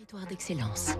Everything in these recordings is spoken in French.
Territoire d'excellence.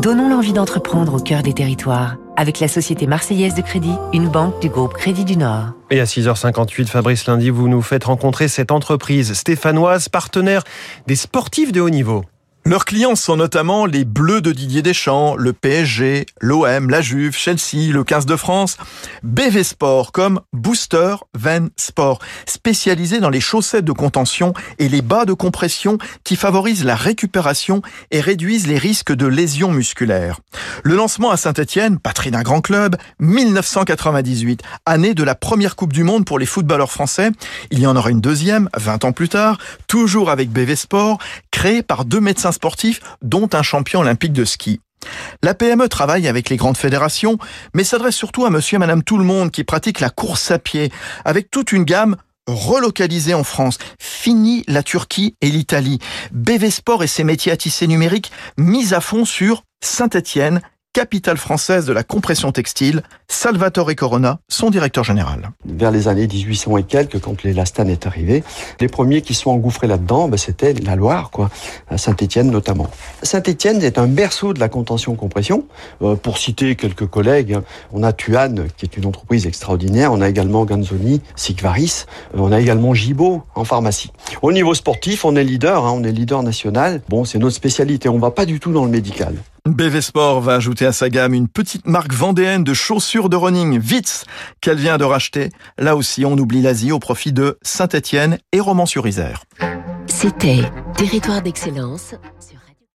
Donnons l'envie d'entreprendre au cœur des territoires avec la Société Marseillaise de Crédit, une banque du groupe Crédit du Nord. Et à 6h58, Fabrice Lundi, vous nous faites rencontrer cette entreprise stéphanoise, partenaire des sportifs de haut niveau. Leurs clients sont notamment les Bleus de Didier Deschamps, le PSG, l'OM, la Juve, Chelsea, le 15 de France, BV Sport comme Booster Van Sport, spécialisé dans les chaussettes de contention et les bas de compression qui favorisent la récupération et réduisent les risques de lésions musculaires. Le lancement à Saint-Etienne, patrie d'un grand club, 1998, année de la première Coupe du Monde pour les footballeurs français. Il y en aura une deuxième, 20 ans plus tard, toujours avec BV Sport, créée par deux médecins sportifs, dont un champion olympique de ski. La PME travaille avec les grandes fédérations, mais s'adresse surtout à monsieur et madame tout le monde qui pratiquent la course à pied, avec toute une gamme relocalisée en France. Fini la Turquie et l'Italie. BV Sport et ses métiers à tisser numérique mis à fond sur Saint-Étienne, capitale française de la compression textile, Salvatore Corona, son directeur général. Vers les années 1800 et quelques, quand l'élastane est arrivé, les premiers qui sont engouffrés là-dedans, ben, c'était la Loire, quoi, Saint-Étienne notamment. Saint-Étienne est un berceau de la contention-compression. Euh, pour citer quelques collègues, on a Tuan, qui est une entreprise extraordinaire, on a également Ganzoni, Sigvaris, euh, on a également Gibaud en pharmacie. Au niveau sportif, on est leader, hein, on est leader national. Bon, c'est notre spécialité, on va pas du tout dans le médical. BV Sport va ajouter à sa gamme une petite marque vendéenne de chaussures de running, Vitz, qu'elle vient de racheter. Là aussi, on oublie l'Asie au profit de Saint-Étienne et Romans-sur-Isère. C'était Territoire d'excellence